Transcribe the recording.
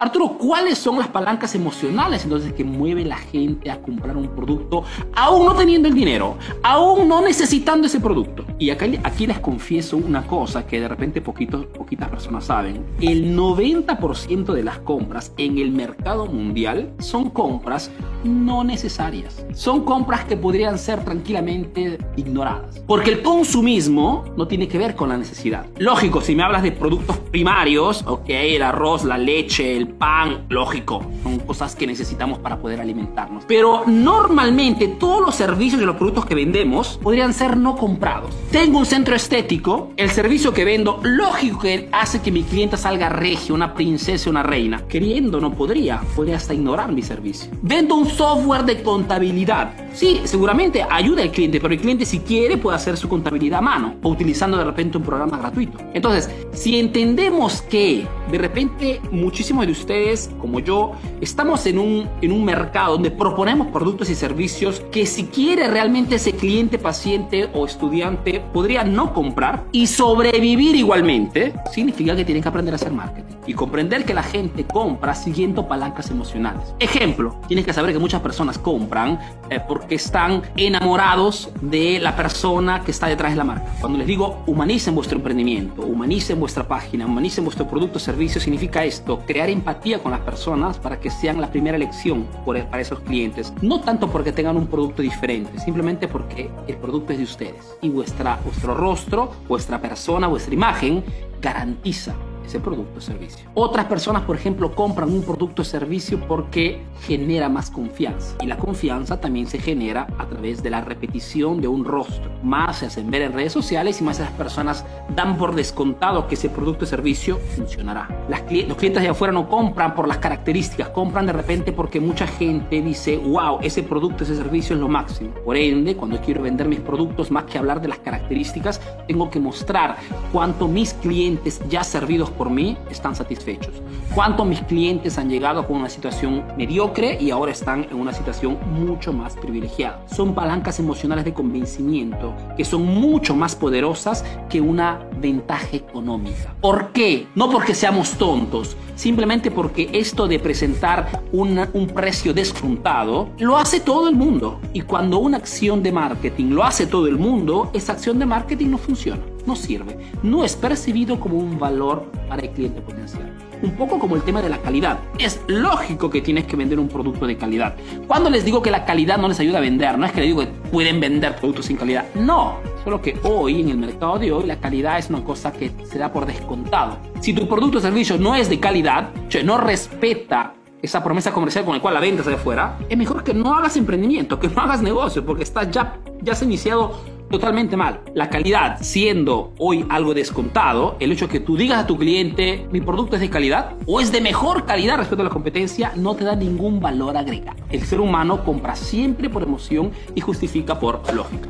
Arturo, ¿cuáles son las palancas emocionales entonces que mueve la gente a comprar un producto aún no teniendo el dinero, aún no necesitando ese producto? Y aquí, les confieso una cosa que de repente poquitos, poquitas personas saben. El 90% de las compras en el mercado mundial son compras no necesarias. Son compras que podrían ser tranquilamente ignoradas. Porque el consumismo no tiene que ver con la necesidad. Lógico, si me hablas de productos primarios, ok, el arroz, la leche, el pan, lógico, son cosas que necesitamos para poder alimentarnos. Pero normalmente todos los servicios y los productos que vendemos podrían ser no comprados. Tengo un centro estético, el servicio que vendo, lógico que hace que mi cliente salga regio, una princesa, una reina. Queriendo no podría, podría hasta ignorar mi servicio. Vendo un software de contabilidad. Sí, seguramente ayuda al cliente, pero el cliente si quiere puede hacer su contabilidad a mano o utilizando de repente un programa gratuito. Entonces, si entendemos que de repente muchísimos de ustedes, como yo, estamos en un, en un mercado donde proponemos productos y servicios que si quiere realmente ese cliente, paciente o estudiante podría no comprar y sobrevivir igualmente, significa que tienen que aprender a hacer marketing y comprender que la gente compra siguiendo palancas emocionales. Ejemplo, tienes que saber que muchas personas compran eh, porque están enamorados de la persona que está detrás de la marca. Cuando les digo humanicen vuestro emprendimiento, humanicen vuestra página, humanicen vuestro producto o servicio, significa esto, crear empatía con las personas para que sean la primera elección para esos clientes. No tanto porque tengan un producto diferente, simplemente porque el producto es de ustedes y vuestro rostro, vuestra persona, vuestra imagen garantiza ese producto o servicio. Otras personas, por ejemplo, compran un producto o servicio porque genera más confianza. Y la confianza también se genera a través de la repetición de un rostro. Más se hacen ver en redes sociales y más esas personas dan por descontado que ese producto o servicio funcionará. Las, los clientes de afuera no compran por las características, compran de repente porque mucha gente dice, wow, ese producto, ese servicio es lo máximo. Por ende, cuando quiero vender mis productos, más que hablar de las características, tengo que mostrar cuánto mis clientes ya servidos por mí están satisfechos. Cuánto mis clientes han llegado con una situación mediocre y ahora están en una situación mucho más privilegiada. Son palancas emocionales de convencimiento que son mucho más poderosas que una ventaja económica. ¿Por qué? No porque seamos tontos, simplemente porque esto de presentar un precio descontado lo hace todo el mundo. Y cuando una acción de marketing lo hace todo el mundo, esa acción de marketing no funciona no sirve, no es percibido como un valor para el cliente potencial. Un poco como el tema de la calidad. Es lógico que tienes que vender un producto de calidad. Cuando les digo que la calidad no les ayuda a vender, no es que les digo que pueden vender productos sin calidad. No, solo que hoy, en el mercado de hoy, la calidad es una cosa que se da por descontado. Si tu producto o servicio no es de calidad, no respeta esa promesa comercial con la cual la ventas de afuera, es mejor que no hagas emprendimiento, que no hagas negocio, porque está ya, ya has iniciado totalmente mal. La calidad siendo hoy algo descontado, el hecho que tú digas a tu cliente, mi producto es de calidad o es de mejor calidad respecto a la competencia, no te da ningún valor agregado. El ser humano compra siempre por emoción y justifica por lógica.